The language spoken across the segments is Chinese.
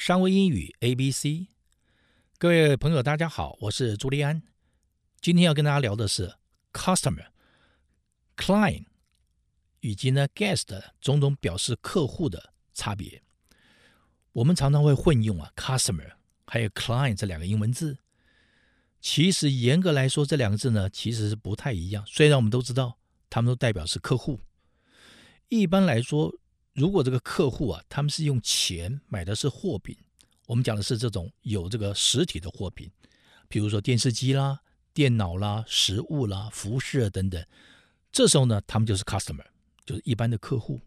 商务英语 A B C，各位朋友，大家好，我是朱利安。今天要跟大家聊的是 customer、client 以及呢 guest 种种表示客户的差别。我们常常会混用啊 customer 还有 client 这两个英文字，其实严格来说，这两个字呢其实是不太一样。虽然我们都知道，他们都代表是客户。一般来说，如果这个客户啊，他们是用钱买的是货品，我们讲的是这种有这个实体的货品，比如说电视机啦、电脑啦、食物啦、服饰等等，这时候呢，他们就是 customer，就是一般的客户。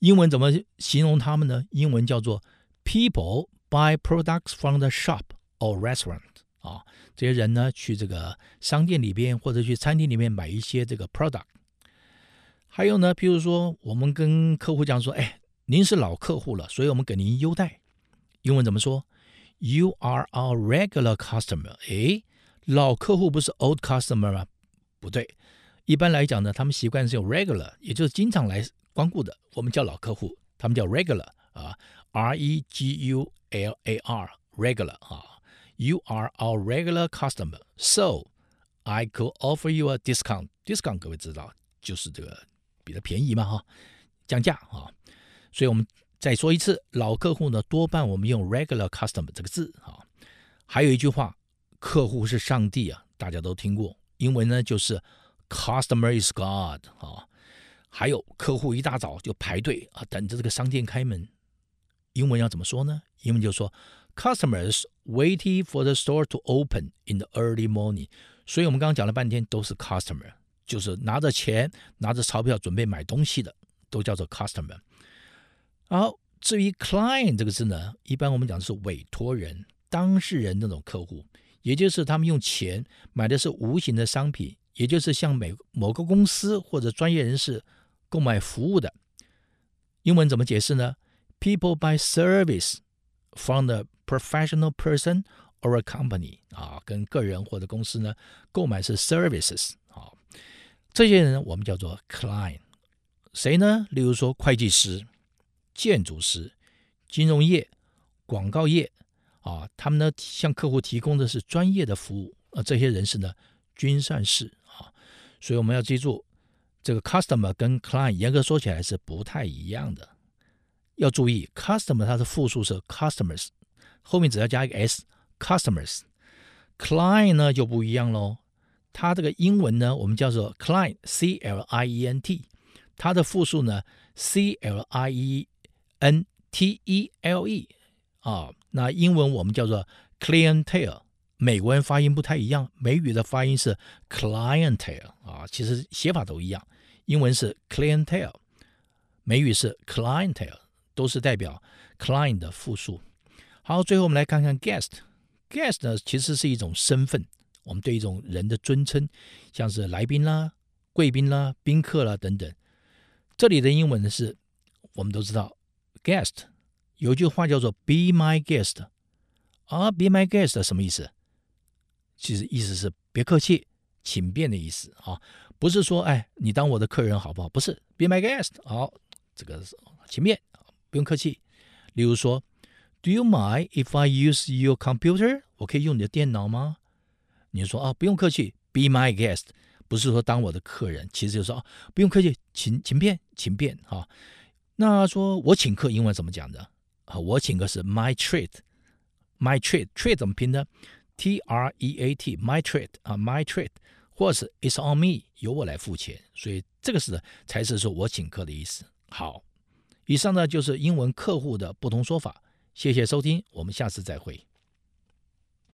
英文怎么形容他们呢？英文叫做 people buy products from the shop or restaurant 啊，这些人呢去这个商店里边或者去餐厅里面买一些这个 product。还有呢，比如说，我们跟客户讲说，哎，您是老客户了，所以我们给您优待。英文怎么说？You are our regular customer。哎，老客户不是 old customer 吗？不对，一般来讲呢，他们习惯是用 regular，也就是经常来光顾的，我们叫老客户，他们叫 regular 啊，R E G U L A R，regular 啊。You are our regular customer，so I could offer you a discount。discount 各位知道，就是这个。比较便宜嘛，哈，降价啊，所以我们再说一次，老客户呢，多半我们用 regular customer 这个字啊。还有一句话，客户是上帝啊，大家都听过，英文呢就是 customer is God 啊。还有客户一大早就排队啊，等着这个商店开门，英文要怎么说呢？英文就说 customers waiting for the store to open in the early morning。所以我们刚刚讲了半天都是 customer。就是拿着钱、拿着钞票准备买东西的，都叫做 customer。好，至于 client 这个字呢，一般我们讲的是委托人、当事人那种客户，也就是他们用钱买的是无形的商品，也就是向每某个公司或者专业人士购买服务的。英文怎么解释呢？People buy service from the professional person or a company 啊，跟个人或者公司呢购买是 services。这些人我们叫做 client，谁呢？例如说会计师、建筑师、金融业、广告业啊，他们呢向客户提供的是专业的服务，而这些人士呢均算是啊，所以我们要记住，这个 customer 跟 client 严格说起来是不太一样的。要注意，customer 它的复数是 customers，后面只要加一个 s，customers，client 呢就不一样喽。它这个英文呢，我们叫做 client，c l i e n t，它的复数呢，c l i e n t e l e，啊，那英文我们叫做 clientele，美国人发音不太一样，美语的发音是 clientele，啊，其实写法都一样，英文是 clientele，美语是 clientele，都是代表 client 的复数。好，最后我们来看看 guest，guest 呢其实是一种身份。我们对一种人的尊称，像是来宾啦、贵宾啦、宾客啦等等。这里的英文呢是，我们都知道，guest 有句话叫做 “be my guest”，啊，“be my guest” 什么意思？其实意思是别客气，请便的意思啊，不是说哎你当我的客人好不好？不是，“be my guest”，好，这个请便，不用客气。例如说，“Do you mind if I use your computer？” 我可以用你的电脑吗？你说啊，不用客气，be my guest，不是说当我的客人，其实就是说啊，不用客气，请请便，请便啊。那说我请客，英文怎么讲的啊？我请客是 my treat，my treat，treat 怎么拼呢？T R E A T，my treat 啊，my treat，或是 it's on me，由我来付钱，所以这个是才是说我请客的意思。好，以上呢就是英文客户的不同说法。谢谢收听，我们下次再会。